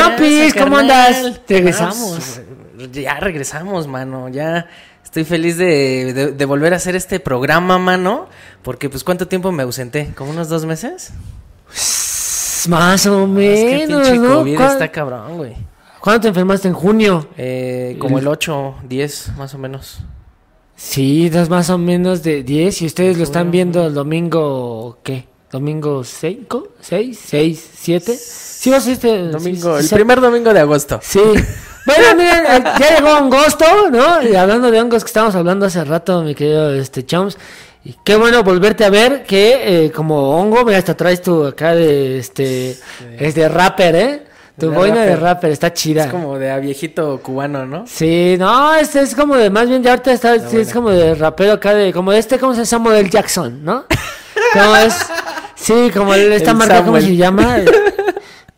Chompis, ¿cómo carnal? andas? Regresamos. Ah, ya regresamos, mano. Ya estoy feliz de, de- de volver a hacer este programa, mano. Porque, pues, ¿cuánto tiempo me ausenté? ¿Como unos dos meses? Más o Es que menos, pinche ¿no? COVID ¿Cuán- está cabrón, güey. ¿Cuándo te enfermaste en junio? Eh, como el 8, 10, más o menos. Sí, das más o menos de 10 y ustedes lo están viendo el domingo, ¿qué? ¿Domingo 5? ¿6? ¿6? ¿7? Sí, ser este... Domingo, sí, el primer domingo de agosto. Sí. Bueno, miren, eh, ya llegó agosto, ¿no? Y hablando de hongos que estábamos hablando hace rato, mi querido este Chums. Y qué bueno volverte a ver que eh, como hongo, mira, hasta traes tu acá de este es de rapper, ¿eh? Tu De boina de rapper. está chida. Es como de a viejito cubano, ¿no? Sí, no, este es como de, más bien ya ahorita está, sí, es como de rapero acá de, como de este, ¿cómo se llama? Samuel Jackson, ¿no? ¿Cómo es? Sí, como el- esta El marca, ¿cómo se llama?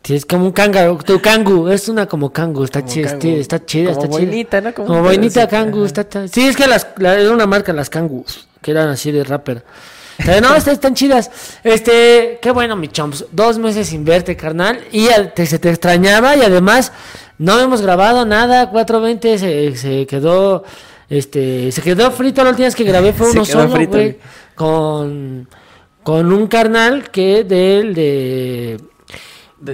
Sí, es como un kangaroo, tu kangu, es una como kangu, está chida, está chida, Como está chida. boinita, ¿no? Como Como boinita está, está- Sí, es que las, la- era una marca, las kangus, que eran así de rapper. Pero no, estas están chidas. Este, qué bueno, mi chomps. Dos meses sin verte, carnal. Y te- se te extrañaba y además no hemos grabado nada. 420 se, se quedó, este, se quedó frito. La última vez que grabé fue uno solo, frito. güey. Con, con un carnal que del de,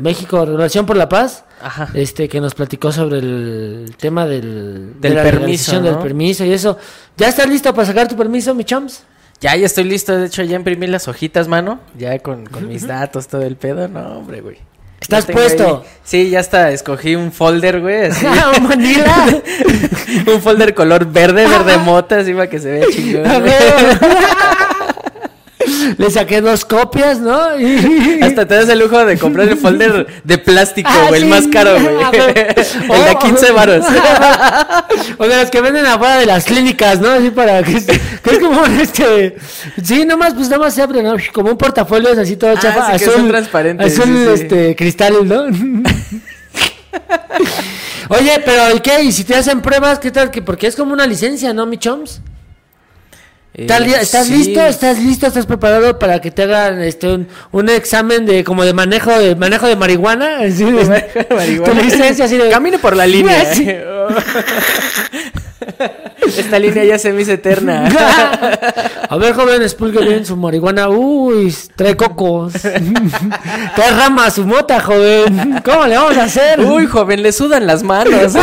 México, Relación por la Paz. Ajá. Este, que nos platicó sobre el tema del, de Del la permiso, ¿no? del permiso y eso. ¿Ya estás listo para sacar tu permiso, mi chums? Ya, ya estoy listo. De hecho, ya imprimí las hojitas, mano. Ya con, con mis datos, todo el pedo. No, hombre, güey. ¿Estás puesto? ahí- Sí, ya está. Escogí un folder, güey. así. ¡Ah, Manila! un folder color verde, verde mota, así para que se vea chingón. Le saqué dos copias, ¿no? Y- Hasta te das el lujo de comprar el folder de plástico, Ah, güey, sí. el más caro, güey. ver. el de 15 varos. O de los que venden afuera de las clínicas, ¿no? Así para que, que es como este. Sí, nomás, pues nada más se abre, ¿no? Como un portafolio es así todo Ah, chafa. sí, que son transparentes, Azul, sí, sí. este, cristal, ¿no? Oye, pero ¿y qué? ¿Y si te hacen pruebas? ¿Qué tal? que Porque es como una licencia, ¿no, mi chums? ¿Estás, li- Eh, estás sí. listo? ¿Estás listo? ¿Estás preparado para que te hagan este un, un examen de como de manejo de manejo de marihuana? Así de- Marihuana. Tu licencia así de Camine por la línea. Sí. Esta línea ya se me hizo eterna. A ver, joven, expulgue bien su marihuana. Uy, trae cocos. trae ramas su mota, joven. ¿Cómo le vamos a hacer? Uy, joven, le sudan las manos.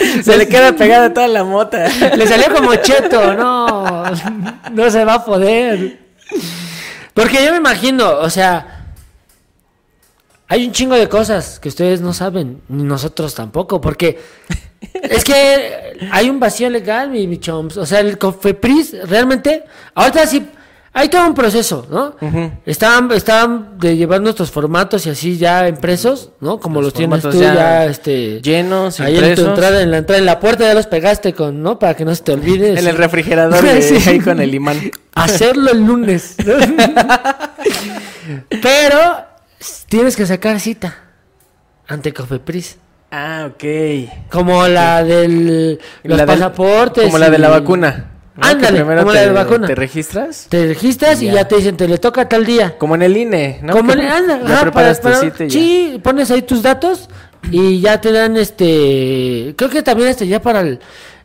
se le queda pegada toda la mota. Le salió como cheto, no. No se va a poder. Porque yo me imagino, o sea. Hay un chingo de cosas que ustedes no saben, ni nosotros tampoco, porque es que hay un vacío legal, mi, mi chomps. O sea, el Cofepris realmente, ahorita sí, hay todo un proceso, ¿no? Estaban, estaban de llevar nuestros formatos y así ya impresos, ¿no? Como los, Los tienes tú ya ya, este... llenos, Ahí en tu entrada, en la entrada, en la puerta ya los pegaste con, ¿no? Para que no se te olvide. En el refrigerador, Sí. ahí con el imán. Hacerlo el lunes. Pero tienes que sacar cita ante Cofepris. Ah, ok. Como la del los La del- pasaportes. Como la de la vacuna. Ándale, como te- de la vacuna. ¿Te registras? Te registras y Ya. te dicen, te le toca tal día. Como en el INE, ¿no? Como cita y ya. Sí, pones ahí tus datos y ya te dan este. Creo que también este ya para el.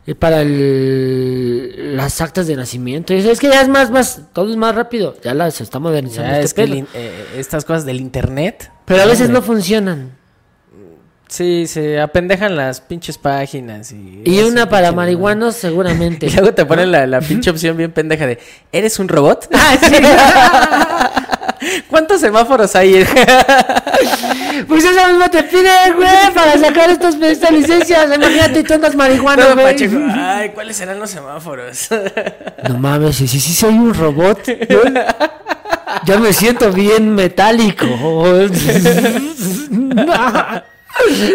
eh, Para el, las actas de nacimiento. Es que ya es más, más, todo es más rápido. Ya las está modernizando Ya, este es que el eh, estas cosas del internet. Pero a veces no funcionan. Sí, se apendejan las pinches páginas. Y, Y una un para marihuanos Y seguramente. luego te ponen la, la pinche opción bien pendeja de ¿Eres un robot? ¿Cuántos semáforos hay? Pues eso mismo te piden, güey, para sacar estas, estas licencias. Imagínate, tú andas marihuana, güey. Pacheco, Ay, ¿cuáles serán los semáforos? No mames, sí, sí, sí soy un robot. Yo me siento bien metálico.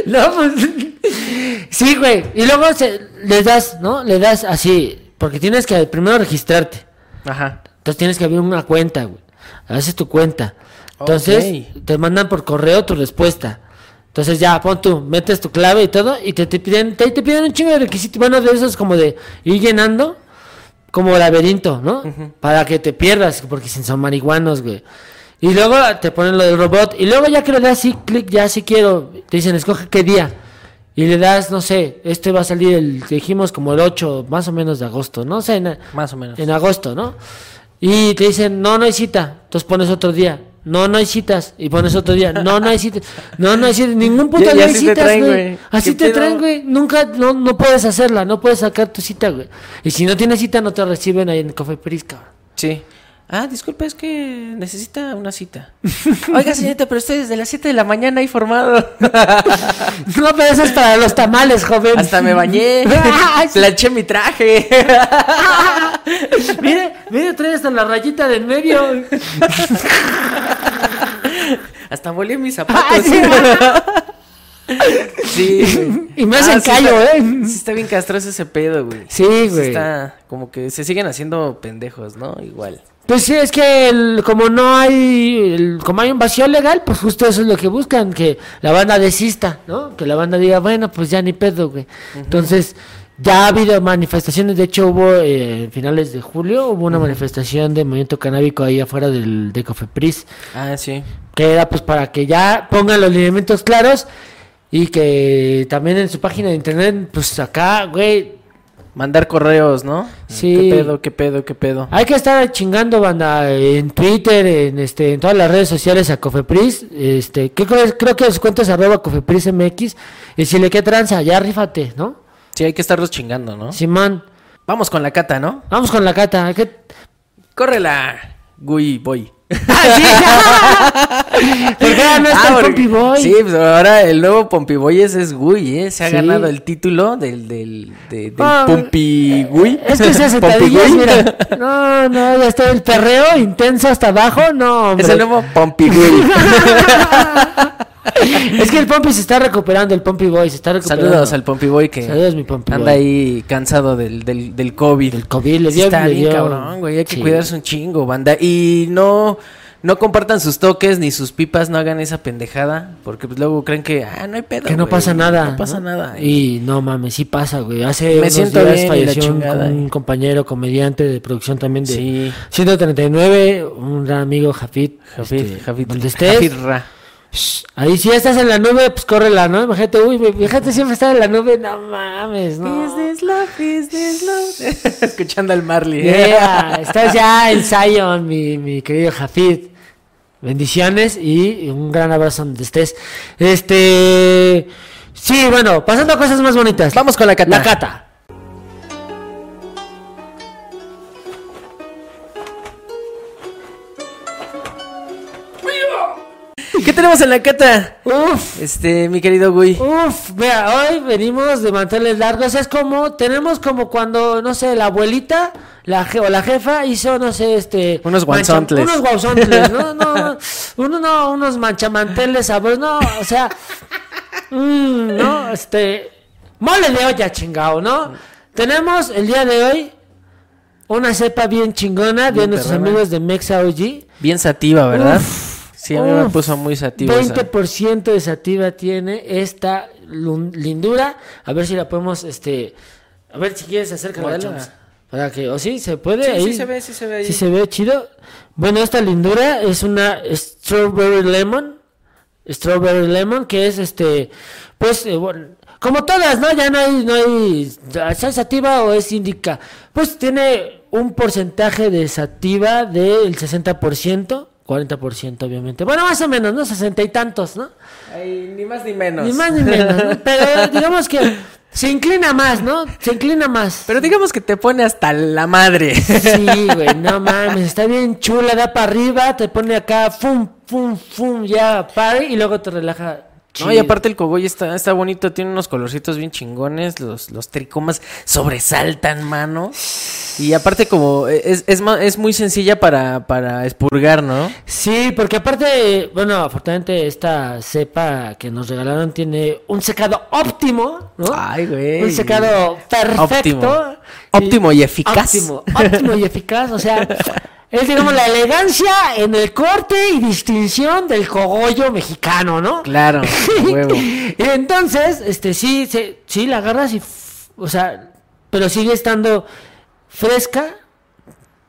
No, pues. Sí, güey. Y luego se, le das, ¿no? Le das así. Porque tienes que primero registrarte. Ajá. Entonces tienes que abrir una cuenta, güey. Haces tu cuenta. Entonces te mandan por correo tu respuesta. Entonces ya, pon tú, metes tu clave y todo, y te, te piden, te, te piden un chingo de requisitos, bueno, de esos como de ir llenando, como laberinto, ¿no? Para que te pierdas, porque si son marihuanos, güey. Y luego te ponen lo del robot. Y luego ya que le das sí, clic, ya si quiero. Te dicen, escoge qué día. Y le das, no sé, este va a salir el, dijimos como el 8, más o menos de agosto. No sé, en, Más o menos. en agosto, ¿no? Y te dicen, no, no hay cita. Entonces pones otro día. No, no hay citas. Y pones otro día. No, no hay citas. No, no hay citas. Ningún puto día hay citas, traen, güey. Así ¿Qué te traen, güey. Nunca, no, no puedes hacerla. No puedes sacar tu cita, güey. Y si no tienes cita, no te reciben ahí en el Café Peris, cabrón. Sí. Ah, disculpe, es que necesita una cita. Oiga, señorita, pero estoy desde las 7 de la mañana ahí formado. No, pero eso es para los tamales, joven. Hasta me bañé. Planché mi traje. mire, mire, trae hasta la rayita de en medio. Hasta volé mis Ah, zapatos. sí. Y me hacen sí callo, está- ¿eh? Sí está bien castroso ese pedo, güey. Sí, Sí güey. está como que se siguen haciendo pendejos, ¿no? Igual. Pues sí, es que el- como no hay, el- como hay un vacío legal, pues justo eso es lo que buscan, que la banda desista, ¿no? Que la banda diga, bueno, pues ya ni pedo, güey. Entonces, ya ha habido manifestaciones, de hecho hubo eh, en finales de julio, hubo una manifestación de movimiento canábico ahí afuera del, de Cofepris, Ah, sí. que era pues para que ya pongan los lineamientos claros y que también en su página de internet, pues acá, güey, Mandar correos, ¿no? Sí. ¿Qué pedo, qué pedo, qué pedo? Hay que estar chingando banda en Twitter, en este, en todas las redes sociales a Cofepris, este, que creo, creo que su cuenta es arroba Cofepris MX, y si le queda tranza, ya rífate, ¿no? Sí, hay que estarlos chingando, ¿no? Simón, Vamos con la cata, ¿no? vamos con la cata, hay que- Córrela, Gui Boy. ¡Ah, sí! ¿Por qué no está el porque- Pompi Boy? Sí, pues ahora el nuevo Pompi Boy ese es Gui, ¿eh? Se ha Sí. ganado el título del, del, de- del Ah, Pompi Gui. Es que esas Pompi sentadillas, mira, no, no, ya está el perreo intenso hasta abajo, no, hombre. Es el nuevo Pompi Gui. Es que el Pompi se está recuperando, el Pompi Boy se está recuperando. Saludos al Pompi Boy que Saludos, mi Pompi anda Boy. ahí cansado del, del, del COVID. Del COVID, le dio- está le bien dio- cabrón, güey. Hay que sí. cuidarse un chingo, banda. Y no, no compartan sus toques ni sus pipas, no hagan esa pendejada. Porque pues luego creen que, ah, no hay pedo. Que no pasa nada. No pasa nada. Y no mames, sí pasa, güey. Hace Me unos siento días bien falleció un, eh. compañero comediante de producción también de Sí. 139, un gran amigo, Jafit. Jafit, este, Jafit. Jafit Ra. Shh, ahí si ya estás en la nube, pues córrela, ¿no? Imagínate, uy, mi- fíjate siempre estar en la nube, no mames, no. Business love, business love. Escuchando al Marley. Yeah, estás ya en Zion, mi, mi querido Jafid. Bendiciones y un gran abrazo donde estés. Este. Sí, bueno, pasando a cosas más bonitas. Vamos con la cata. La cata. ¿Qué tenemos en la cata? Uf, Este, mi querido Gui. uf, vea, hoy venimos de manteles largos. Es como, tenemos como cuando, no sé, la abuelita la je- o la jefa hizo, no sé, este. Unos guanzontles. Unos guanzontles, no, no, no, uno no, unos manchamanteles sabrosos, no, o sea. mm, no, este. Mole de olla, chingado, ¿no? Tenemos el día de hoy una cepa bien chingona de nuestros amigos de Mexa OG. Bien sativa, ¿verdad? Uf, sí, a mí me puso muy sativa. esa. 20% de sativa tiene esta lindura. A ver si la podemos, este... A ver si quieres acercar Guachos. Para que... ¿O sí? ¿Se puede? Sí, ahí? sí se ve, sí se ve ahí. Sí se ve chido. Bueno, esta lindura es una Strawberry Lemon. Strawberry Lemon, que es este... Pues, eh, bueno, como todas, ¿no? Ya no hay... No hay ¿Es sativa o es indica? Pues tiene un porcentaje de sativa del 60%. 40% obviamente. Bueno, más o menos, ¿no? 60 y tantos, ¿no? Ay, ni más ni menos. Ni más ni menos, ¿no? Pero digamos que se inclina más, ¿no? Se inclina más. Pero digamos que te pone hasta la madre. Sí, güey, no mames, está bien chula, da para arriba, te pone acá, fum, fum, fum, ya, pare y luego te relaja. No, y aparte el cogoy está, está bonito, tiene unos colorcitos bien chingones, los, los tricomas sobresaltan, mano. Y aparte como es, es, ma- es muy sencilla para, para expurgar, ¿no? Sí, porque aparte, bueno, afortunadamente esta cepa que nos regalaron tiene un secado óptimo, ¿no? Ay, güey. Un secado perfecto. Óptimo. Óptimo y eficaz. Óptimo, óptimo y eficaz, o sea, es digamos la elegancia en el corte y distinción del cogollo mexicano, ¿no? Claro, huevo. y entonces, este, sí, se- sí, la agarras y, o sea, pero sigue estando fresca,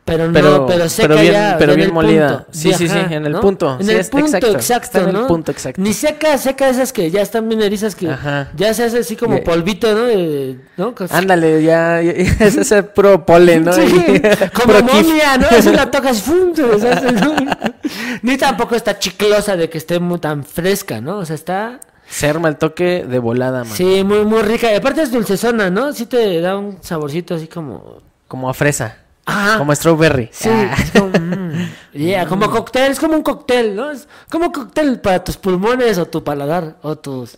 Pero no, Pero, pero, seca pero bien, ya, pero ya en bien el molida. punto. Sí, sí, sí, en el ¿no? punto. En Sí, el es- punto exacto, exacto, está en el punto exacto. Ni seca, seca esas que ya están bien erizas que Ajá. ya se hace así como Ya- polvito, ¿no? De- ¿no? Ándale, ya, ya- es ese pro polen, ¿no? Sí, Y- como momia, ¿no? Así la tocas, ¡fum! Ni tampoco está chiclosa de que esté muy tan fresca, ¿no? O sea, está... Se arma el toque de volada, man. Sí, muy, muy rica. Y aparte es dulcezona, ¿no? Sí te da un saborcito así como... Como a fresa. Ajá. Como strawberry. Sí, Ah. es como, mm, yeah, como cóctel, es como un cóctel, ¿no? Es como un cóctel para tus pulmones o tu paladar o tus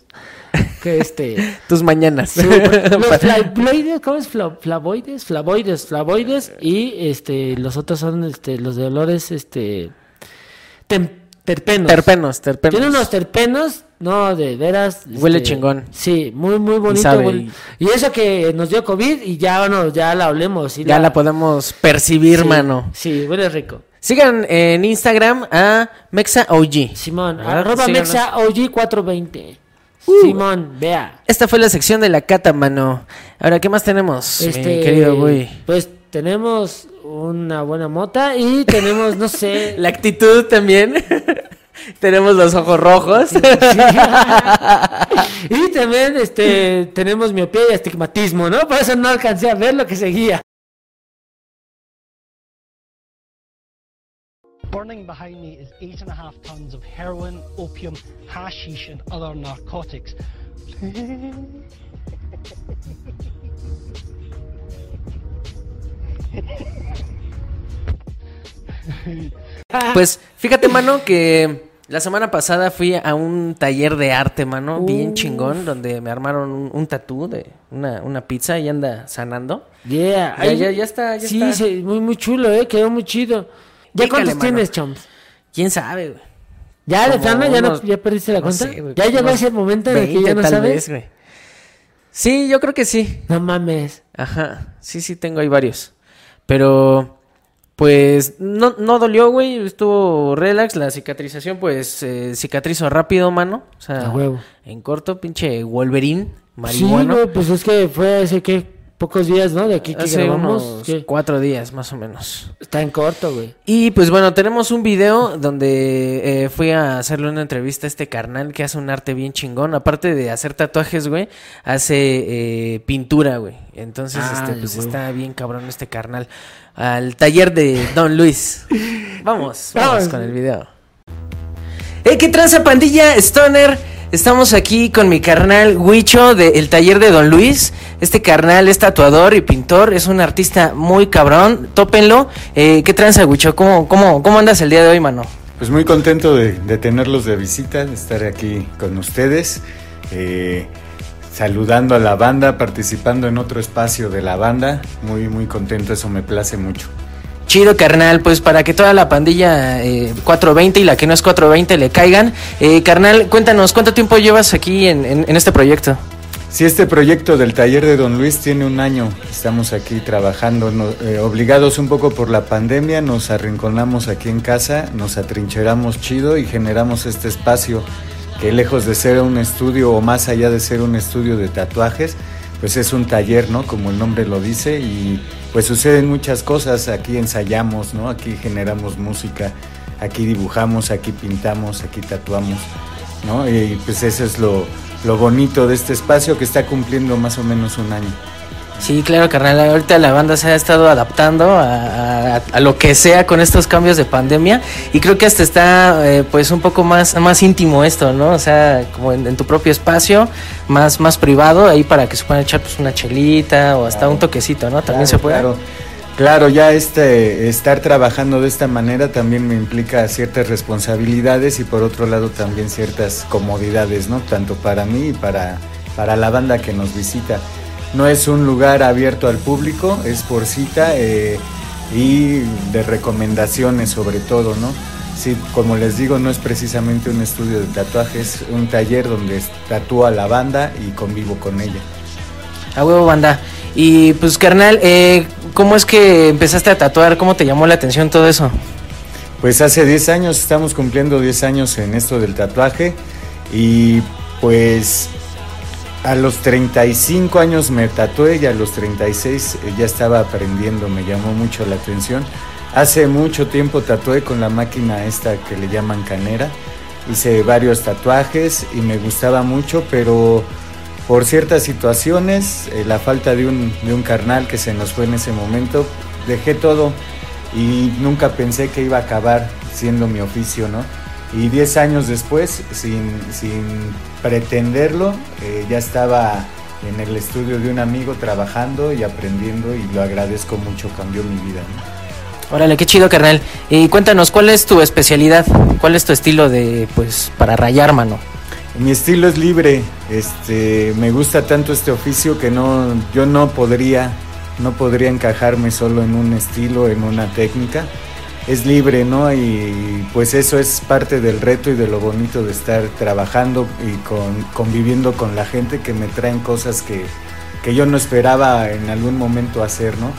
que este Tus mañanas. los flavoides, ¿cómo es? Fla- flavoides, flavoides, flavoides y este los otros son este los de olores este tem- terpenos. terpenos, terpenos. Tiene unos terpenos, no, de veras. Huele este, chingón. Sí, muy, muy bonito. sabe, huele- Y eso que nos dio COVID y ya, bueno, ya la olemos. y Ya la podemos percibir, sí, mano. Sí, huele rico. Sigan en Instagram a Mexa OG. Simón, ¿Verdad? arroba Síganos. Mexa OG 420. Uh. Simón, vea. Esta fue la sección de la cata, mano. Ahora, ¿qué más tenemos, Este, mi querido güey? Pues tenemos una buena mota y tenemos, no sé. La actitud también. Tenemos los ojos rojos. y también este tenemos miopía y astigmatismo, ¿no? Por eso no alcancé a ver lo que seguía. Burning behind me is eight and a half tons of heroin, opium, hashish, and other narcotics. Pues fíjate, mano, que la semana pasada fui a un taller de arte, mano, bien chingón, donde me armaron un, un tatú de una, una pizza y anda sanando. Yeah, Ya, ahí- ya, ya está, ya sí, está. sí, muy, muy chulo, eh, quedó muy chido. ¿Ya Pícale, cuántos mano. tienes, chums? ¿Quién sabe, güey? ¿Ya de plano ya, no, ya perdiste la no cuenta? sé, güey, ¿Ya llegó ese momento en el que 20 ya no tal sabes? vez, güey. Sí, yo creo que sí. No mames. Ajá, sí, sí, tengo ahí varios. Pero, pues, no, no dolió, güey, estuvo relax. La cicatrización, pues, eh, cicatrizó rápido, mano. O sea, huevo. en corto, pinche Wolverine, Sí, marihuana. güey, pues es que fue hace que pocos días, ¿no? De aquí que Hace grabamos. unos cuatro días, más o menos. Está en corto, güey. Y pues bueno, tenemos un video donde eh, fui a hacerle una entrevista a este carnal que hace un arte bien chingón. Aparte de hacer tatuajes, güey, hace eh, pintura, güey. Entonces, Ah, este, pues está bien cabrón este carnal. Al taller de Don Luis. Vamos, vamos Vamos. con el video. ¡Hey, qué tranza pandilla, Stoner! Estamos aquí con mi carnal Huicho del taller de Don Luis. Este carnal es tatuador y pintor, es un artista muy cabrón, tópenlo. Eh, ¿Qué tranza, Huicho? ¿Cómo, cómo, ¿Cómo andas el día de hoy, mano? Pues muy contento de, de tenerlos de visita, de estar aquí con ustedes, eh, saludando a la banda, participando en otro espacio de la banda. Muy, muy contento, eso me place mucho. Chido, carnal, pues para que toda la pandilla eh, 420 y la que no es 420 le caigan. Eh, carnal, cuéntanos, ¿cuánto tiempo llevas aquí en, en- en este proyecto? Si este proyecto del taller de Don Luis tiene un año, estamos aquí trabajando, no- eh, obligados un poco por la pandemia, nos arrinconamos aquí en casa, nos atrincheramos chido y generamos este espacio que lejos de ser un estudio o más allá de ser un estudio de tatuajes, pues es un taller, ¿no? Como el nombre lo dice y pues suceden muchas cosas, aquí ensayamos, ¿no? Aquí generamos música, aquí dibujamos, aquí pintamos, aquí tatuamos. ¿no? Y pues eso es lo, lo bonito de este espacio que está cumpliendo más o menos un año. Sí, claro, carnal. Ahorita la banda se ha estado adaptando a, a- a lo que sea con estos cambios de pandemia y creo que hasta está eh, pues un poco más, más íntimo esto, ¿no? O sea, como en, en tu propio espacio, más, más privado, ahí para que se puedan echar pues una chelita o hasta Claro. un toquecito, ¿no? También Claro, se puede. Claro, Claro, ya este estar trabajando de esta manera también me implica ciertas responsabilidades y por otro lado también ciertas comodidades, ¿no? Tanto para mí y para, para la banda que nos visita. No es un lugar abierto al público, es por cita eh, y de recomendaciones sobre todo, ¿no? Sí, como les digo, no es precisamente un estudio de tatuajes, es un taller donde tatúo a la banda y convivo con ella. A huevo, banda. Y pues, carnal, eh, ¿cómo es que empezaste a tatuar? ¿Cómo te llamó la atención todo eso? Pues hace 10 años, estamos cumpliendo 10 años en esto del tatuaje y pues a los 35 años me tatué y a los 36 ya estaba aprendiendo, me llamó mucho la atención. Hace mucho tiempo tatué con la máquina esta que le llaman canera. Hice varios tatuajes y me gustaba mucho, pero por ciertas situaciones, eh, la falta de un, de un carnal que se nos fue en ese momento, dejé todo y nunca pensé que iba a acabar siendo mi oficio, ¿no? Y 10 años después, sin, sin pretenderlo, eh, ya estaba en el estudio de un amigo trabajando y aprendiendo y lo agradezco mucho, cambió mi vida. ¿no? Órale, qué chido, carnal. Y cuéntanos, ¿cuál es tu especialidad? ¿Cuál es tu estilo de, pues, para rayar, mano? Mi estilo es libre, este, me gusta tanto este oficio que no, yo no podría, no podría encajarme solo en un estilo, en una técnica. Es libre, ¿no? Y pues eso es parte del reto y de lo bonito de estar trabajando y con, conviviendo con la gente que me traen cosas que, que yo no esperaba en algún momento hacer, ¿no?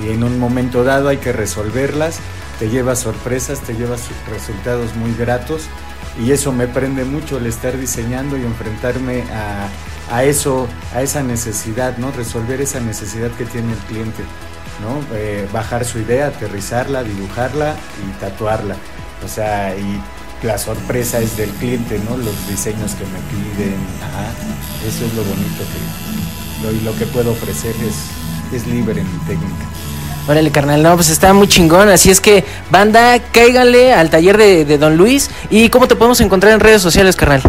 Y en un momento dado hay que resolverlas, te llevas sorpresas, te llevas resultados muy gratos y eso me prende mucho el estar diseñando y enfrentarme a, a eso, a esa necesidad, ¿no? Resolver esa necesidad que tiene el cliente, ¿no? Eh, bajar su idea, aterrizarla, dibujarla y tatuarla. O sea, y la sorpresa es del cliente, ¿no? Los diseños que me piden, ajá. Eso es lo bonito que, lo, y lo que puedo ofrecer es, es libre en mi técnica. Órale, carnal, no, pues está muy chingón. Así es que, banda, cáigale al taller de, de Don Luis. ¿Y cómo te podemos encontrar en redes sociales, carnal?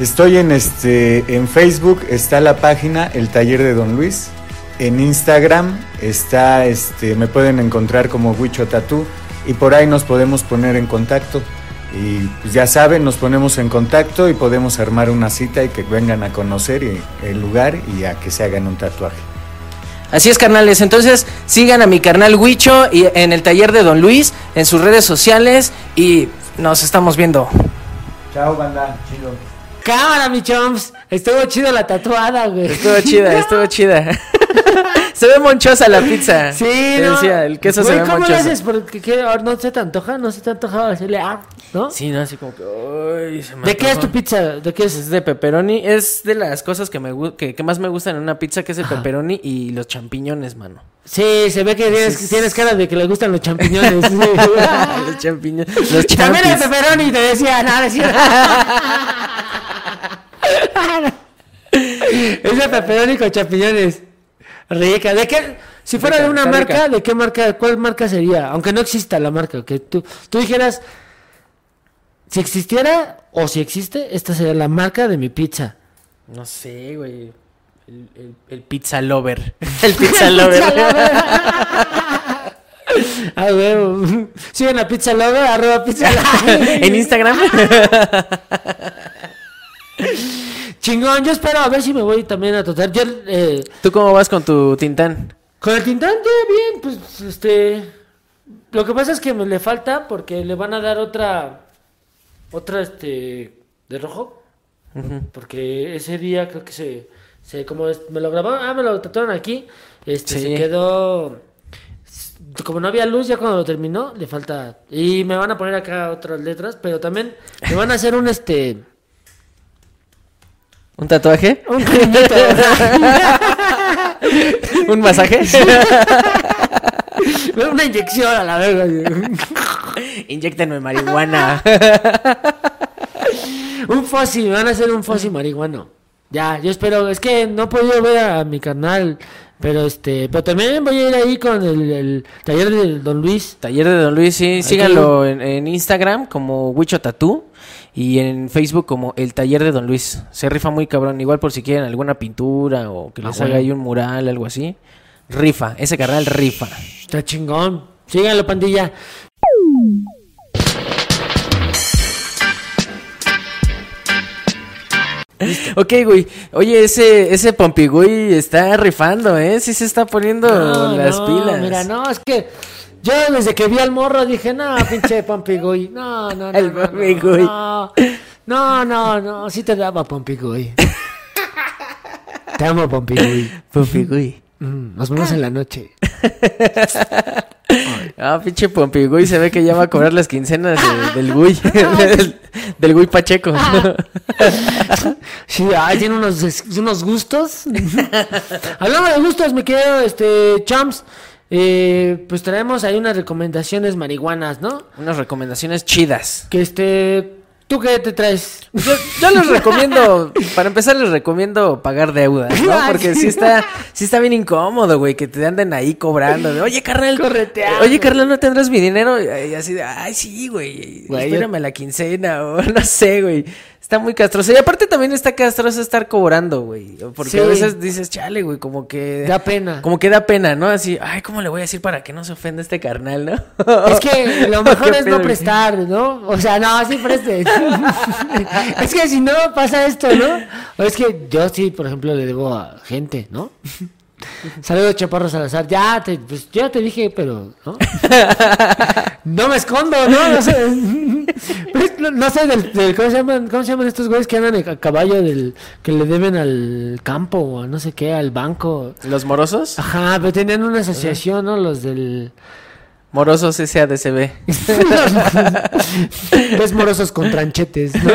Estoy en este en Facebook está la página El Taller de Don Luis. En Instagram está este me pueden encontrar como Huicho Tatú y por ahí nos podemos poner en contacto. Y pues ya saben, nos ponemos en contacto y podemos armar una cita y que vengan a conocer y- el lugar y a que se hagan un tatuaje. Así es, carnales. Entonces, sigan a mi carnal Huicho y en el taller de Don Luis, en sus redes sociales. Y nos estamos viendo. Chao, banda, chido. Cámara, mi chomps. Estuvo chido la tatuada, güey. Estuvo chida, estuvo chida. se ve monchosa la pizza. Sí, Te no. decía, el queso Güey, se ve ¿cómo le monchoso. haces? Porque ¿qué? Ahora no se te antoja, no se te antoja decirle, ah, ¿no? Sí, no, así como que. "Ay, se me ¿De qué es antojó". tu pizza? ¿De qué Es es? de pepperoni. Es de las cosas que, me, que, que más me gustan en una pizza, que es el pepperoni y los champiñones, mano. Sí, se ve que tienes, Sí, sí. tienes cara de que le gustan los champiñones. los champiñones. Los También el pepperoni te decía, nada, decía. es de pepperoni con champiñones. Rica. ¿De qué? Si fuera Rica, de una marca, rica. ¿de qué marca? ¿Cuál marca sería? Aunque no exista la marca, que tú, tú dijeras, si existiera o si existe, esta sería la marca de mi pizza. No sé, güey. El, el- el pizza lover. El pizza lover. Ah, huevo. Siguen a Pizza Lover, arroba Pizza Lover. en Instagram. Chingón, yo espero a ver si me voy también a tratar. Yo, eh, ¿Tú cómo vas con tu tintán? con el tintán, ya bien, pues este. Lo que pasa es que me le falta porque le van a dar otra. Otra, este. De rojo. Porque ese día creo que se. se como es- me lo grabaron, ah, me lo tatuaron aquí. Este, Sí. se quedó. Como no había luz, ya cuando lo terminó, le falta. Y me van a poner acá otras letras, pero también me van a hacer un este. ¿Un tatuaje? Un cariñito. ¿Un masaje? Una inyección a la verga. Inyéctenme marihuana. Un fosi, me van a hacer un fosi marihuano. Ya, yo espero, es que no he podido ver a mi canal, pero este, pero también voy a ir ahí con el, el taller de Don Luis. Taller de Don Luis, sí. Síganlo en, en Instagram como Wicho Tattoo y en Facebook como El Taller de Don Luis. Se rifa muy cabrón. Igual por si quieren alguna pintura o que Ah, les bueno. haga ahí un mural, algo así. Rifa. Ese carnal rifa. Está chingón. Síganlo, pandilla. Ok, güey. Oye, ese, ese Pompigüey está rifando, ¿eh? Sí se está poniendo No, las no, pilas. Mira, no, es que yo desde que vi al morro dije, no, pinche Pompigüey. No, no, no. El no, no. No, no, no, no, sí te daba Pompigüey. Te amo, Pompigüey. Pompigüey. Mm, Nos vemos en la noche. Ah, pinche Pompigüey se ve que ya va a cobrar las quincenas de- del Gui. del, del Gui Pacheco. Sí, ay, tiene unos, unos gustos. Hablando de gustos, me quedo, este, Champs. Eh, pues traemos ahí unas recomendaciones marihuanas, ¿no? Unas recomendaciones chidas. Que este, ¿tú qué te traes? Yo, yo les recomiendo, para empezar les recomiendo pagar deudas, ¿no? Porque sí está, sí está bien incómodo, güey, que te anden ahí cobrando. De, oye, carnal, oye, carnal, ¿no tendrás mi dinero? Y así de, ay, sí, güey, Güey, espérame la quincena o no sé, güey. Está muy castroso. Y aparte también está castroso estar cobrando, güey. Porque Sí. a veces dices, chale, güey, como que... Da pena. Como que da pena, ¿no? Así, ay, ¿cómo le voy a decir para que no se ofenda este carnal, no? Es que lo mejor es pedo, no prestar, ¿no? O sea, no, sí prestes. es que si no pasa esto, ¿no? O es que yo sí, por ejemplo, le debo a gente, ¿no? Saludos Chaparro Salazar. Ya te, pues ya te dije, pero, ¿no? no me escondo, ¿no? No sé, Pues, no, no sé del, del- ¿cómo, se llaman, ¿cómo se llaman estos güeyes que andan a caballo del que le deben al campo o no sé qué, al banco? ¿Los morosos? Ajá, pero tenían una asociación, ¿no? Los del... Morosos SADCB. Ves morosos con tranchetes, ¿no?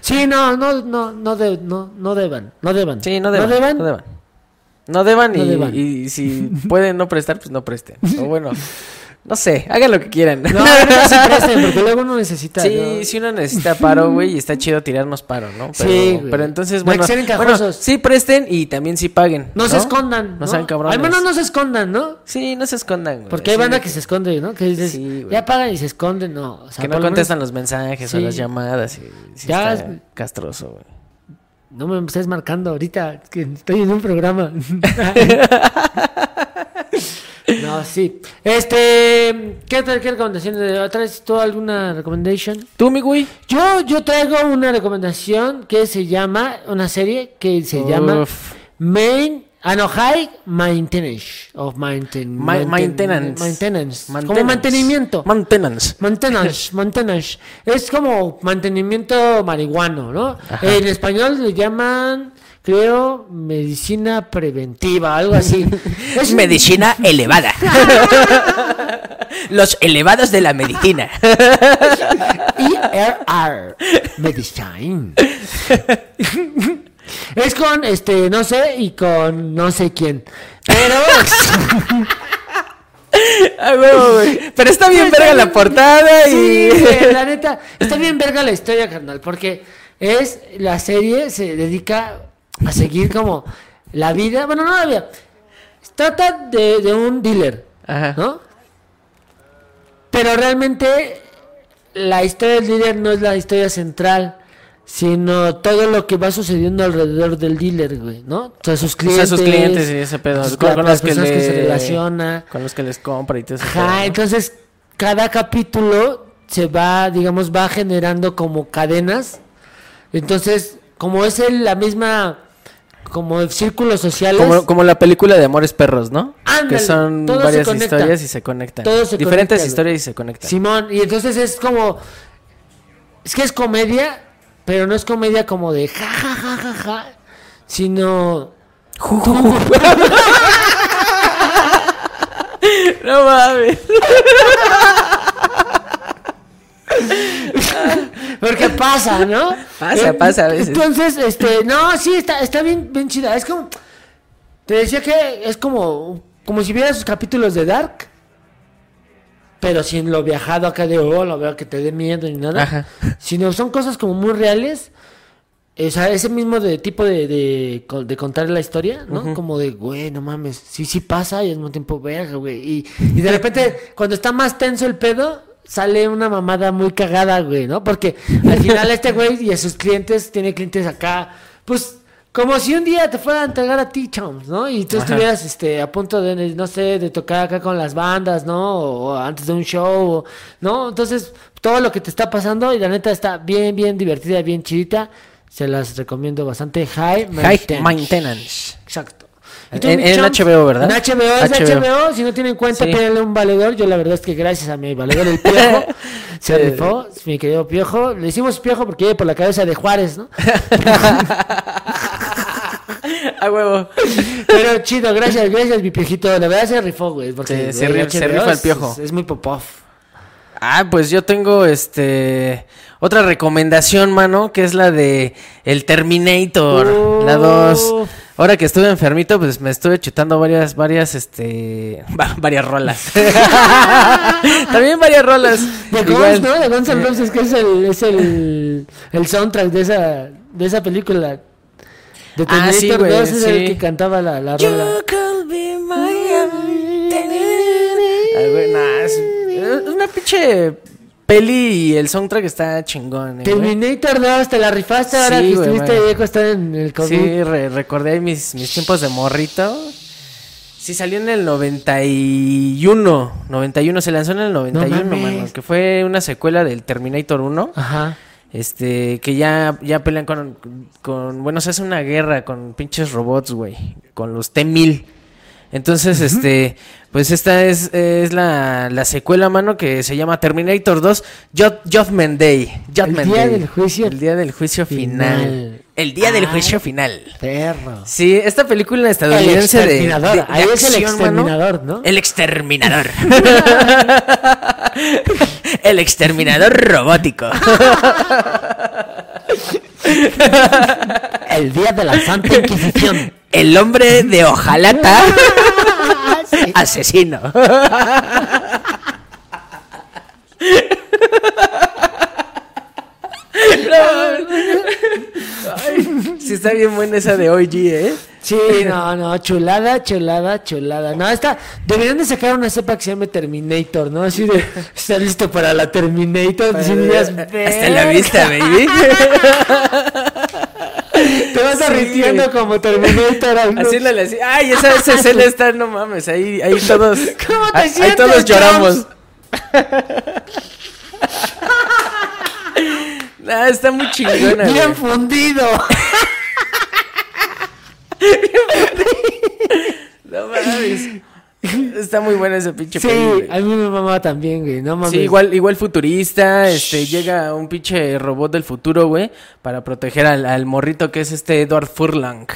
Sí, no, no, no, no, de- no, no deban, no deban. Sí, no deban. No deban. No deban, No y, deban. y si pueden no prestar, pues no presten. O bueno, no sé, hagan lo que quieran. No, no se presten, porque luego uno necesita. Sí, ¿no? si uno necesita paro, güey, y está chido tirarnos paro, ¿no? Pero, Sí, güey. pero entonces, bueno, bueno, sí presten y también sí paguen. No, se escondan. No sean cabrones. Al menos no se escondan, ¿no? Sí, no se escondan, güey. Porque hay Sí, banda que se esconde, ¿no? Que dices, Sí, ya pagan y se esconden, no. O sea, Que no contestan menos los mensajes Sí. o las llamadas. Y, Ya está es- castroso, güey. No me estés marcando ahorita, que estoy en un programa. no, sí. Este, ¿qué, qué recomendación? ¿Traes tú alguna recomendación? ¿Tú, mi güey? Yo, yo traigo una recomendación que se llama, una serie que se llama Uf. Main, no, High Maintenance of mainten, Ma- mainten- maintenance. Maintenance. Como Maintenance. mantenimiento. Maintenance. Maintenance, maintenance. Es como mantenimiento marihuano, ¿no? En español le llaman, creo, medicina preventiva, algo así. Es Medicina elevada. Los elevados de la medicina. IRR, medicine. Es con, este, no sé, y con no sé quién. Pero... Ay. Pero está bien Está verga la portada y. Güey, la neta, está bien verga la historia, carnal, porque es la serie se dedica a seguir como la vida, bueno, no la vida, trata de, de un dealer, Ajá. ¿no? Pero realmente la historia del dealer no es la historia central, sino todo lo que va sucediendo alrededor del dealer, güey, ¿no? O sea, sus O clientes. sea, sus clientes y ese pedo. sus- Con, con las los que, personas que se le- relaciona. Con los que les compra y todo eso. Ajá, entonces cada capítulo se va, digamos, va generando como cadenas. Entonces, como es el- la misma, como círculos sociales, Como, como la película de Amores Perros, ¿no? Ándale, que son varias historias y se conectan. Todo se Diferentes conecta, historias y se conectan. Simón, y entonces es como, es que es comedia, pero no es comedia como de ja, ja, ja, ja, ja, sino... No mames. Porque pasa, ¿no? Pasa, pasa a veces. Entonces, este, no, sí, está, está bien, bien chida. Es como, te decía que es como, como si vieras sus capítulos de Dark, pero sin lo viajado acá de, oh, lo veo que te dé miedo ni nada. Ajá. Sino son cosas como muy reales. O sea, ese mismo de tipo de, de, de contar la historia, ¿no? Como de, güey, no mames, sí, sí pasa y al mismo tiempo, verga, güey. Y, y de repente, cuando está más tenso el pedo, sale una mamada muy cagada, güey, ¿no? Porque al final este güey y a sus clientes, tiene clientes acá, pues, como si un día te fueran a entregar a ti, chums, ¿no? Y tú Ajá. estuvieras, este, a punto de, no sé, de tocar acá con las bandas, ¿no? O, o antes de un show, o- ¿no? Entonces, todo lo que te está pasando y la neta está bien, bien divertida, bien chidita. Se las recomiendo bastante. High High maintenance. Exacto. En- en? HBO, ¿verdad? En HBO, es HBO. HBO. Si no tienen cuenta, Sí. pídanle un valedor. Yo la verdad es que gracias a mi valedor, el Piojo, se rifó, mi querido Piojo. Le hicimos Piojo porque por la cabeza de Juárez, ¿no? A huevo. Pero chido, gracias, gracias, mi piojito. La verdad se rifó, güey. Porque Sí, se güey, se rifa el piojo. Es, es muy pop-off. Ah, pues yo tengo este. otra recomendación, mano, que es la de El Terminator, la 2. Ahora que estuve enfermito, pues me estuve chutando varias, varias, este, va- varias rolas. También varias rolas. De. Guns, ¿no? De Guns N' Roses, que es el, es el, el soundtrack de esa, de esa película. De Ah, sí, Terminator güey, 2 es el sí. que cantaba la, la You rola. could be my Ay, güey, nah, es, es una pinche peli y el soundtrack está chingón. eh. Terminator 2, te la rifaste ahora Sí, que güey, estuviste güey. viejo, está en el COVID. Sí, re- recordé ahí mis, mis tiempos de morrito. Sí, salió en el 91. 91, se lanzó en el 91, mames. mano. Que fue una secuela del Terminator 1. Ajá. Este, que ya, ya pelean con, con. Bueno, se hace una guerra con pinches robots, güey. Con los T-1000. Entonces, este, pues esta es, es la, la secuela, mano, que se llama Terminator 2 Jud- Judgment Day. Judgment día Day. del juicio El día del juicio final. final. El día del Ah. juicio final. Perro. Sí, esta película estadounidense El exterminador. de- de Ahí es el mano. exterminador, ¿no? El exterminador. el exterminador robótico. El día de la Santa Inquisición. El hombre de hojalata asesino. Ay, sí está bien buena esa de OG, ¿eh? Sí, no, no, chulada, chulada, chulada. No, esta, deberían de sacar una cepa que se llame Terminator, ¿no? Así de, está listo para la Terminator. Así dirías, Hasta la vista, baby. Te vas Sí, como Terminator. no. Haciéndole así. Ay, esa, esa escena está, no mames. Ahí, ahí todos. ¿Cómo te ahí, todos lloramos. Ah, está muy chingona, Bien güey. fundido. No mames. Está muy buena esa pinche Sí, peli, a mí me mamá también, güey. No mames. Sí, igual, igual futurista, este, llega un pinche robot del futuro, güey, para proteger al, al morrito que es este Edward Furlong.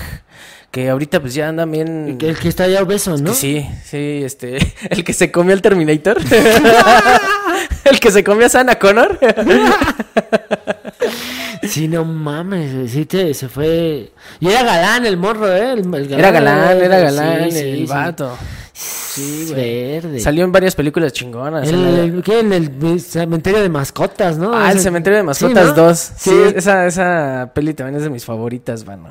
Que ahorita pues ya anda bien... El que está ya obeso, ¿no? Que sí, sí, este, el que se comió al Terminator. el que se comió a Sana Connor. Sí, no mames, sí te, se fue. Y era galán el morro, ¿eh? El, el Era galán, era galán sí, el sí, sí. Sí, Verde. Salió en varias películas chingonas. El, en el- ¿qué? En el cementerio de mascotas, ¿no? Ah, el cementerio de Sí, mascotas ¿no? 2. Sí, Sí, esa, esa peli también es de mis favoritas, mano.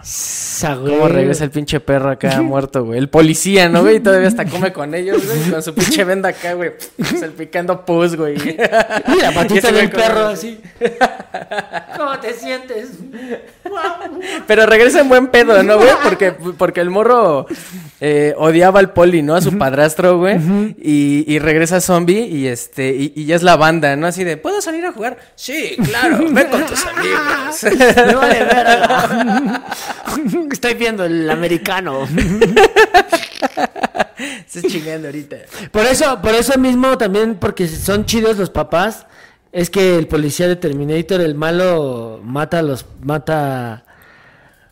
Cómo güey. regresa el pinche perro acá muerto, güey. El policía, ¿no, güey? Y todavía hasta come con ellos, güey. Con su pinche venda acá, güey. Salpicando pus, güey. Y la patita güey del con- perro así. ¿Cómo te sientes? Pero regresa en buen pedo, ¿no, güey? Porque, porque el morro eh, odiaba al poli, ¿no? A su padrastro, güey. y, y regresa zombie y este, y, y ya es la banda, ¿no? Así de, ¿puedo salir a jugar? Sí, claro, ven con tus amigos. Me vale verga. Estoy viendo el americano. Estás chingando ahorita. Por eso, por eso mismo también, porque son chidos los papás, es que el policía de Terminator, el malo, mata a los, mata...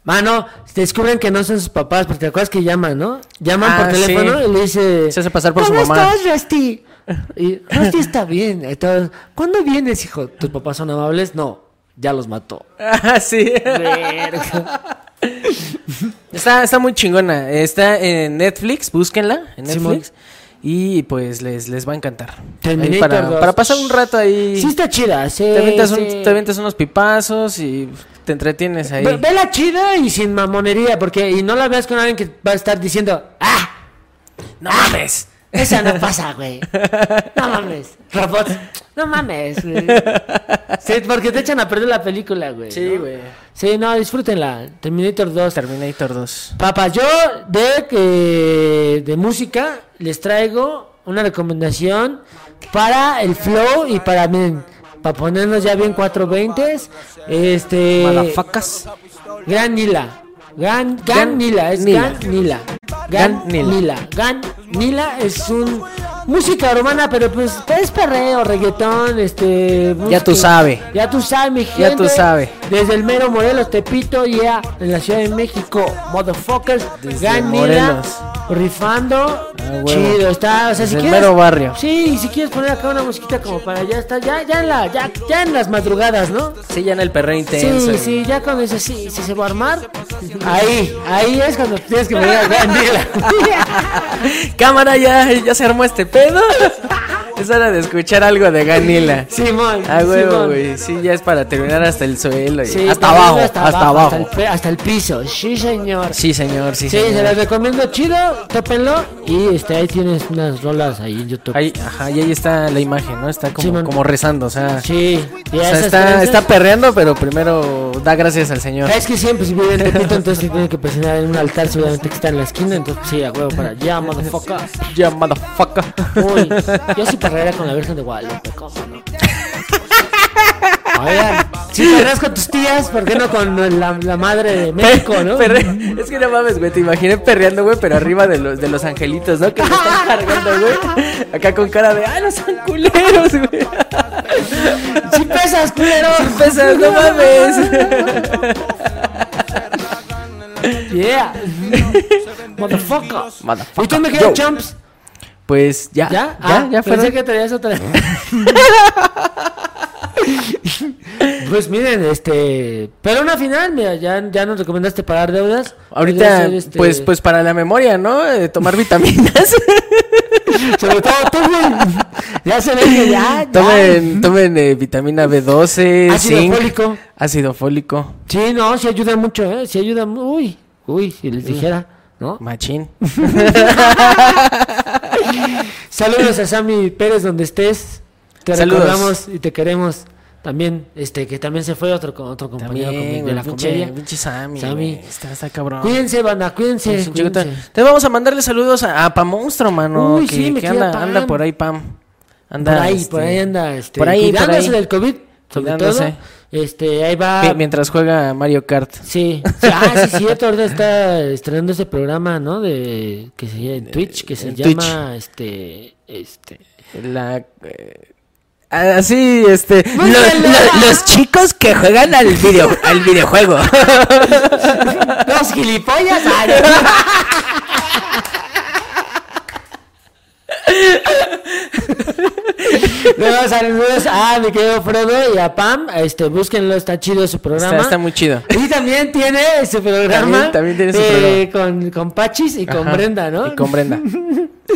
Mano, descubren que no son sus papás, porque te acuerdas que llaman, ¿no? Llaman Ah, por teléfono sí. y le dice... Se hace pasar por su ¿Cómo mamá". estás, Rusty? Y Rusty está bien. Entonces, ¿cuándo vienes, hijo? ¿Tus papás son amables? No, ya los mató. Ah, sí. Verga. Está, está muy chingona. Está en Netflix, búsquenla en Simón. Netflix. Y pues les, les va a encantar. Para, 2. para pasar un rato ahí. Sí está chida, sí. te, avientas un- sí. te avientas unos pipazos y te entretienes ahí. Ve- Vela chida y sin mamonería, porque y no la veas con alguien que va a estar diciendo, ¡ah! No mames. Esa no pasa, güey. No mames. Robots. No mames, güey. Sí, porque te echan a perder la película, güey. Sí, ¿no? güey. Sí, no, disfrútenla. Terminator 2. Terminator 2. Papá, yo de, que de música les traigo una recomendación para el flow y para mí, para ponernos ya bien 420. Este. Malafacas. Gran Nila. Gan, Gan Gan Nila, es Nila. Gan Nila. Gan. Nila. Gan Nila es un música urbana, pero pues es perreo, reggaetón, este... Ya tú música- sabe. Ya tú sabes, mi gente. Ya tú sabe. Desde el mero Morelos, Tepito, ya en la Ciudad de México, motherfuckers, Ganila, rifando, Ah, chido, está, o sea, si el quieres... mero barrio. Sí, y si quieres poner acá una musiquita como para ya estar, ya, ya en la, ya, ya en las madrugadas, ¿no? Sí, ya en el perreo intenso. Sí, y- sí, ya con eso sí, si se va a armar, ahí, ahí es cuando tienes que poner a Ganila. Cámara, ya, ya se armó este pedo. Es hora de escuchar algo de Ganila. Simón, A huevo, güey. Sí, ya es para terminar hasta el suelo. Sí, hasta abajo, hasta, abajo. Hasta el, pe- hasta el piso, sí, señor. Sí, señor, sí, Sí, señor. se las recomiendo chido, tópenlo y este ahí tienes unas rolas ahí en YouTube. Ahí, ajá, y ahí está la imagen, ¿no? Está como, Sí, rezando, o sea. Sí, o sea, está, está perreando, pero primero da gracias al Señor. Es que siempre si vive en Tepito, entonces se tiene que presionar en un altar, seguramente que está en la esquina, entonces sí, a huevo para allá, motherfucker. Ya, motherfucker. Uy, yo sí con la Virgen de Guadalupe, ¿cómo no? Oigan, si perreas con tus tías, ¿por qué no con la, la madre de México, no? Perre- Es que no mames, güey, te imaginé perreando, güey, pero arriba de los, de los angelitos, ¿no? Que me están cargando, güey. Acá con cara de, ah, no son culeros, güey. ¡Sí pesas, culero! Pesas, no mames. Yeah. Motherfucker. Motherfucker. ¿Y tú me Yo. quedas chumps? Pues ya, ¿Ya? Ah, ya pensé que traías otra. pues miren, este. Pero una final, mira, ya, ya nos recomendaste pagar deudas. Ahorita, este, pues, pues para la memoria, ¿no? Eh, tomar vitaminas. Sobre todo güey. Ya se ve que ya. ya. tomen, tomen eh, vitamina B12, Ácido zinc, fólico. ácido fólico, Sí, no, sí ayuda mucho, ¿eh? Sí ayuda. Uy, uy, si les dijera, ¿no? machín. Saludos a Sammy Pérez donde estés. Te Saludos. recordamos y te queremos. También, este, que también se fue otro, otro compañero También, conmigo de la pinche, comedia. pinche Sammy, Está, está cabrón. Cuídense, banda, cuídense. Te vamos a mandarle saludos a, a Pam Monstruo, mano. Uy, que, sí, me que anda, Pam. anda por ahí, Pam. Anda, por ahí, este, por ahí anda, este, por ahí, por cuidándose ahí. del COVID, sobre Cuidándose. todo. Este, ahí va. mi- Mientras juega Mario Kart. Sí, sí, ah, sí, es cierto, ahorita está estrenando ese programa, ¿no? De que se llama en Twitch, que se en llama este este La. eh, Así, este. lo- Búsquenlo. lo- los chicos que juegan al, video, al videojuego. Los gilipollas. Luego saludos a mi querido Frodo y a Pam. Este, búsquenlo, está chido su programa. Está, está muy chido. Y también tiene su programa. También- también tiene su eh, Con, con Pachis y con Brenda, ¿no? Y con Brenda.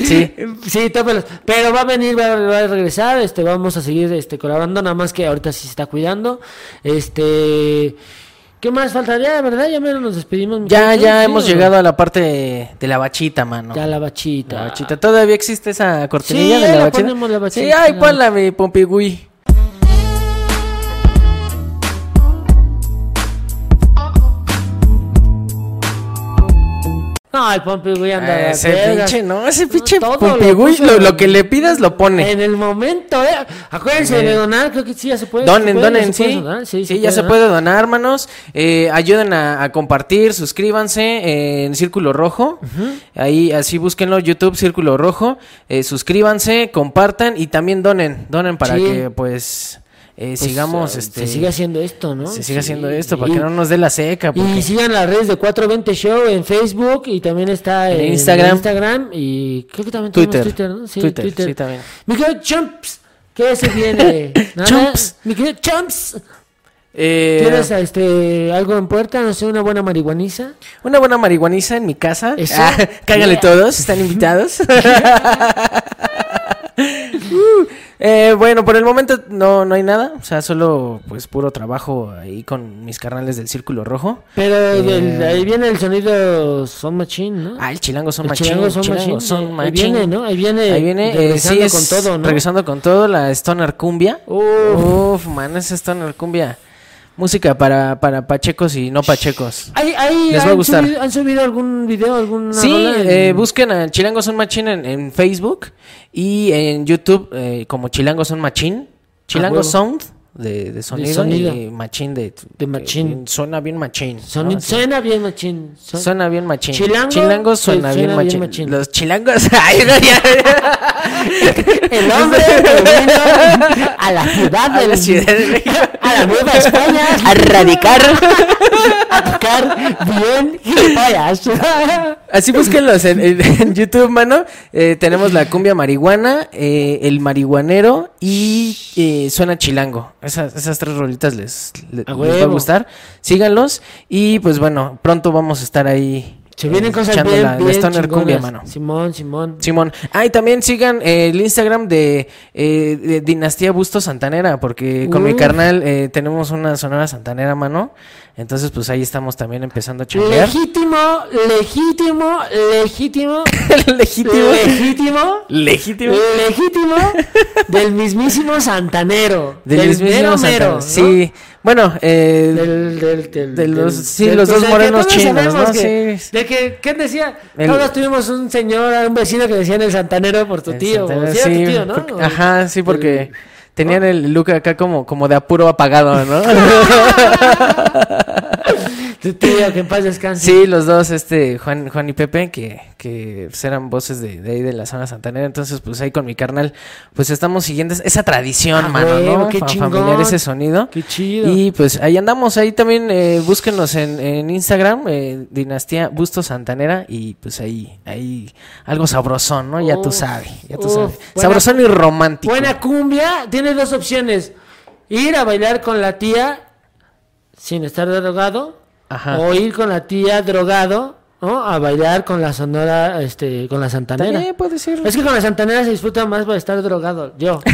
Sí. Sí, tópelos. Pero va a venir, va, a- va a regresar. Este, vamos a seguir este, colaborando. Nada más que ahorita sí se está cuidando. Este. ¿Qué más faltaría, verdad? Ya menos nos despedimos. Ya, muchachos, ya ¿sí hemos o llegado a la parte de, de la bachita, mano. Ya la bachita. La bachita. ¿Todavía existe esa cortinilla Sí, de la la bachita? ponemos la bachita, Sí, ay, la- ponla, mi pompigüey. No, el Pompi, güey, anda. de Ese vergas. pinche, no, ese pinche todo lo puso lo, en- lo que le pidas lo pone. En el momento, ¿eh? Acuérdense de donar, creo que sí, ya se puede. ¿se Donen, puede? donen, ¿Ya se puede sí. donar? Sí, ya se donar. puede donar, hermanos. Eh, ayuden a, a compartir, suscríbanse eh, en Círculo Rojo. Ahí, así búsquenlo, YouTube Círculo Rojo. Eh, suscríbanse, compartan y también donen. Donen para Sí. que, pues, eh, Pues, sigamos, ah, este... Se siga haciendo esto, ¿no? se siga Sí. haciendo esto, para que no nos dé la seca. Porque... Y sigan las redes de 420 Show en Facebook y también está En en, Instagram. Instagram y creo que también tenemos Twitter. Twitter, ¿no? Sí, Twitter, Twitter. sí, también. Mi querido Chumps, ¿qué se viene? Chumps. Mi querido Chumps, Eh, ¿tienes este, algo en puerta? No sé, una buena marihuaniza. Una buena marihuaniza en mi casa. Ah, Yeah. todos, están invitados. Uh, eh, bueno, por el momento no, no hay nada. O sea, solo pues puro trabajo ahí con mis carnales del Círculo Rojo. Pero Eh. del- ahí viene el sonido Son Machine, ¿no? Ah, el chilango son El machín. Chilango Son chilango Machine, son eh, ahí viene, ¿no? Ahí viene Ahí viene, eh, regresando sí, es con todo, ¿no? regresando con todo, la Stoner Cumbia. Uf. Uf, man, esa Stoner Cumbia. Música para, para pachecos y no pachecos. ¿Ahí, ahí Les va a gustar. Subido, ¿Han subido algún video, alguna Sí, en- eh, busquen a Chilango Son Machín en, en Facebook y en YouTube eh, como Chilango Son Machín. Chilango huevo. Sound de, de sonido, sonido. y machín de... De machín. Suena bien machín. ¿no? Suena bien, machín. Son- Suena bien machín. Chilango, Chilangos sí, suena, bien, suena machín. bien machín. Los chilangos... Ay, no, ya. El hombre vino a la ciudad A del- la Ciudad de México. a la Nueva España A radicar. a tocar bien gilipollas. Así búsquenlos en, en- en YouTube, mano. Eh, tenemos la cumbia marihuana, eh, el marihuanero y eh, suena chilango. Esas, esas tres rolitas les, les- A les va a gustar. Síganlos y pues bueno, pronto vamos a estar ahí. Se vienen eh, cosas echando bien, la, la bien Stoner chingonas. cumbia, mano. Simón, Simón. Simón. Ah, y también sigan eh, el Instagram de, eh, de Dinastía Busto Santanera, porque con mi carnal eh, tenemos una sonora santanera, mano. Entonces, pues ahí estamos también empezando a chambear. Legítimo, legítimo, legítimo, Legítimo. legítimo, Legítimo. legítimo del mismísimo Santanero. Del mismísimo ¿no? Sí. Bueno, eh, Del, del, del, de los- sí, dos morenos chinos, ¿no? que- Sí. De que, ¿qué decía? El- Todos tuvimos un señor, un vecino que decían el santanero por tu tío. O sí, era sí, tu tío, ¿no? porque- ajá, sí, porque tenían el look acá como, como de apuro apagado, ¿no? Tío, que en paz descanse. Sí, los dos, este, Juan, Juan y Pepe, que, que pues, eran voces de, de ahí de la zona santanera. Entonces, pues ahí con mi carnal, pues estamos siguiendo esa tradición, Ah, mano, ¿no? qué Fa- chingón. familiar ese sonido. Qué chido. Y pues ahí andamos, ahí también eh, búsquenos en, en Instagram, eh, Dinastía Busto Santanera, y pues ahí, ahí algo sabrosón, ¿no? Ya tú sabes, ya tú uf, sabes. buena- Sabrosón y romántico. Buena cumbia, tiene dos opciones. Ir a bailar con la tía sin estar drogado. Ajá. O ir con la tía drogado, ¿no? A bailar con la sonora, este, con la santanera. También puede ser. Es que con la santanera se disfruta más por estar drogado. Yo.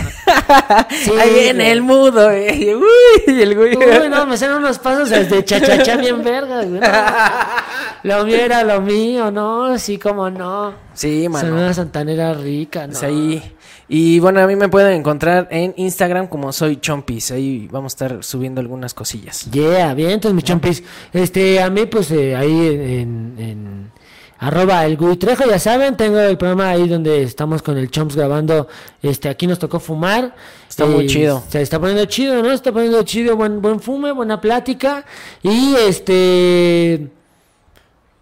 Sí, ahí en güey. el mudo, eh. Uy, y el güey. Uy, no, me salen unos pasos desde chachachá bien güey. No. Lo mío era lo mío, ¿no? Sí, como no. Sí, mano. Sonora santanera rica, ¿no? Ahí. Y bueno, a mí me pueden encontrar en Instagram como soy Chompis. Ahí vamos a estar subiendo algunas cosillas. Yeah, bien, entonces mi chompis. Este, a mí, pues eh, ahí en, en- en arroba el Trejo, ya saben, tengo el programa ahí donde estamos con el Chomps grabando. Este, aquí nos tocó fumar. Está muy Eh, chido. Se está poniendo chido, ¿no? Se está poniendo chido, buen, buen fume, buena plática. Y este.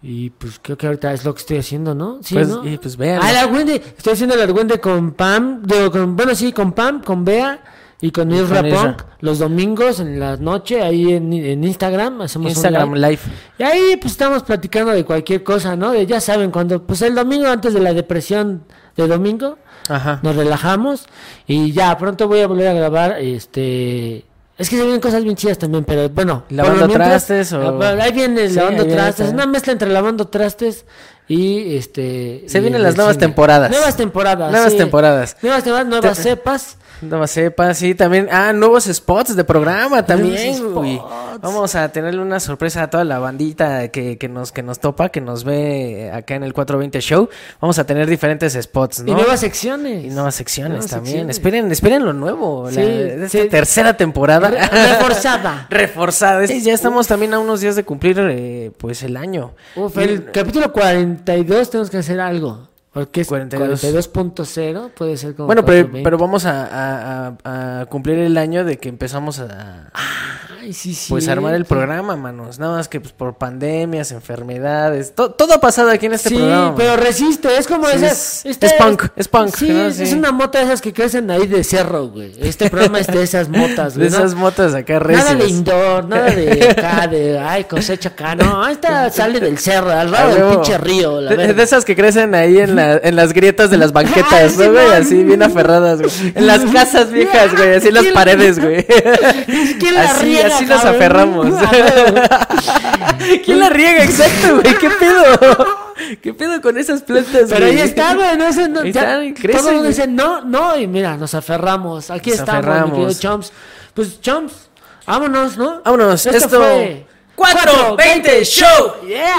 Y pues creo que ahorita es lo que estoy haciendo, ¿no? Sí, Pues, ¿no? y pues. Ah, el argüende. Estoy haciendo el argüende con Pam. digo, con, bueno, sí, con Pam, con Bea y con Isra. Punk. Los domingos en la noche, ahí en, en Instagram. Hacemos un Instagram live. Live. Y ahí pues estamos platicando de cualquier cosa, ¿no? De ya saben, cuando, pues el domingo antes de la depresión de domingo, Ajá. nos relajamos y ya pronto voy a volver a grabar, este... Es que se vienen cosas bien chidas también, pero bueno. ¿Lavando mientras- trastes o- Ahí viene Sí, lavando ahí viene trastes, una mezcla entre lavando trastes y este... Se y vienen las nuevas cine. temporadas. Nuevas temporadas. Nuevas sí. temporadas. Nuevas temporadas, nuevas Te- cepas. Nueva cepa, sí, también. Ah, nuevos spots de programa también, güey. Vamos a tenerle una sorpresa a toda la bandita que, que nos, que nos topa, que nos ve acá en el 420 Show. Vamos a tener diferentes spots, ¿no? Y nuevas secciones. Y nuevas secciones Nuevas también. secciones. Esperen, esperen lo nuevo. Sí, la, esta sí. tercera temporada. Re- reforzada. Reforzada. Sí, ya estamos también a unos días de cumplir eh, pues el año. Uf, el capítulo 42 tenemos que hacer algo. Porque es 42. 42.0 puede ser como. Bueno, pero, 420. pero vamos a, a- cumplir el año de que empezamos a, Ay, sí, sí. pues armar el programa, manos. Nada más que pues, por pandemias, enfermedades, to- todo ha pasado aquí en este sí, programa. pero resiste, es como Sí, esas. es- es punk, es punk, Sí, ¿no? es, Sí. una mota de esas que crecen ahí de cerro, güey. Este programa es de esas motas, de güey. ¿no? esas motas acá Nada de recias. indoor, nada de acá, de ay, cosecha acá. No, esta sale del cerro, al lado del huevo. pinche río, la de, de esas que crecen ahí en, la- en las grietas de las banquetas, ¿no, güey? Así bien aferradas, güey. En las casas viejas, güey, así en las ¿Quién- paredes, güey. ¿Quién la Así, así nos cabrón? aferramos. ¿Quién la riega? Exacto, güey. ¿Qué pedo? ¿Qué pedo con esas plantas, Pero güey? ahí está, güey, no no, todo el mundo dice no, no, y mira, nos aferramos, aquí Nos estamos, mi aferramos. querido Chomps. Pues Chomps, vámonos, ¿no? Vámonos, Esto esto... fue 420 Show. Yeah.